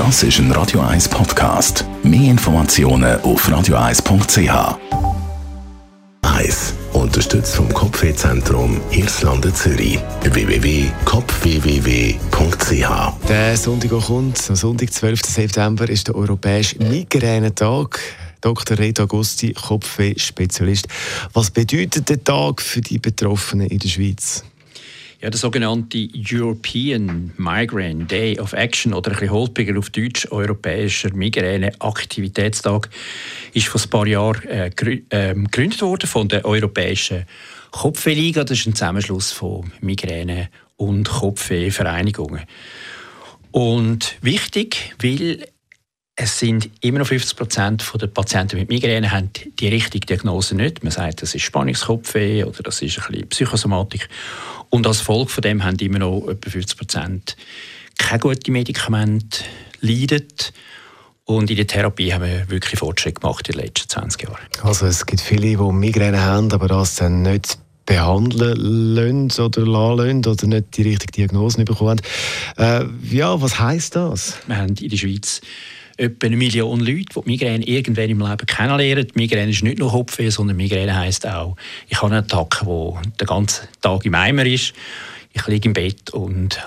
Das ist ein Radio 1 Podcast. Mehr Informationen auf radio1.ch. 1. Unterstützt vom Kopfwehzentrum Irlande Zürich. www.kopfwww.ch Der Sonntag, kommt, am Sonntag, 12. September, ist der Europäische Migränetag. Dr. Reto Agosti, Kopfweh-Spezialist. Was bedeutet der Tag für die Betroffenen in der Schweiz? Ja, der sogenannte European Migraine Day of Action oder ein bisschen holpriger auf Deutsch Europäischer Migräne-Aktivitätstag ist vor ein paar Jahren äh, ähm, gegründet worden von der Europäischen Kopfwehliga. Das ist ein Zusammenschluss von Migräne- und Kopfwehvereinigungen. Und wichtig, weil es sind immer noch 50 Prozent der Patienten mit Migräne haben die richtige Diagnose nicht. Man sagt, das ist Spannungskopfweh oder das ist ein bisschen Psychosomatik. Und als Folge von dem haben immer noch etwa 50 Prozent keine guten Medikamente, leiden. Und in der Therapie haben wir wirklich Fortschritte gemacht in den letzten 20 Jahren. Also es gibt viele, die Migräne haben, aber das dann nicht behandeln lassen oder lassen oder nicht die richtige Diagnose bekommen äh, ja, was heisst das? Wir haben in der Schweiz etwa eine Million Leute, die, die Migräne irgendwann im Leben kennenlernen. Migräne ist nicht nur Kopfweh, sondern Migräne heisst auch, ich habe einen Tag, der den ganzen Tag im Eimer ist. Ich liege im Bett und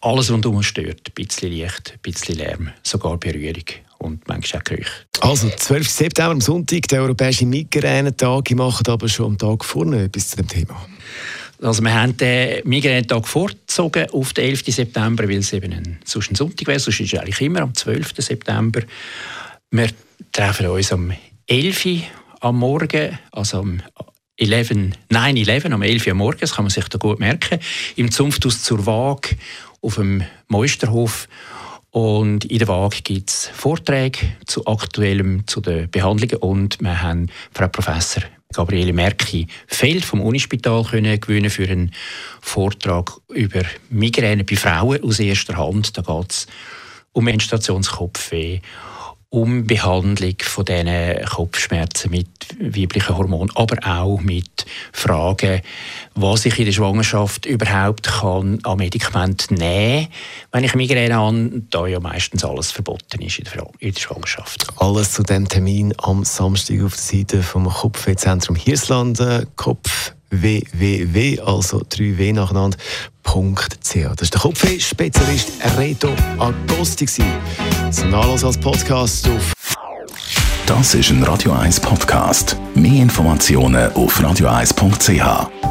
alles rundum stört. Ein bisschen Licht, ein bisschen Lärm, sogar Berührung und manchmal auch Gerüche. Also, 12. September am Sonntag, der Europäische Migränetag. Ich mache aber schon am Tag vorne etwas zu dem Thema. Also wir haben den Migränetag vorgezogen auf den 11. September, weil es eben ein, sonst ein Sonntag wäre. Sonst ist es eigentlich immer am 12. September. Wir treffen uns am 11. Uhr am Morgen, also am 11, 9-11, am 11 Uhr am Morgen, das kann man sich da gut merken, im Zunfthaus zur Waage auf dem Meisterhof. Und in der Waage gibt es Vorträge zu aktuellem, zu den Behandlungen und wir haben Frau Professor Gabriele Merki Feld vom Unispital können gewinnen für einen Vortrag über Migräne bei Frauen aus erster Hand. Da geht es um Menstruationskopfweh um Behandlung von diesen Kopfschmerzen mit weiblichen Hormonen, aber auch mit Fragen, was ich in der Schwangerschaft überhaupt kann an Medikamenten nehmen wenn ich Migräne habe, da ja meistens alles verboten ist in der, Schwangerschaft. Alles zu dem Termin am Samstag auf der Seite vom Kopfwehzentrum Hirslanden, Kopf www, also 3w nacheinander, .ch. Das ist der Kopfweh-Spezialist Reto Agosti. Zum Nachlass als Podcast auf Das ist ein Radio 1 Podcast. Mehr Informationen auf radio1.ch.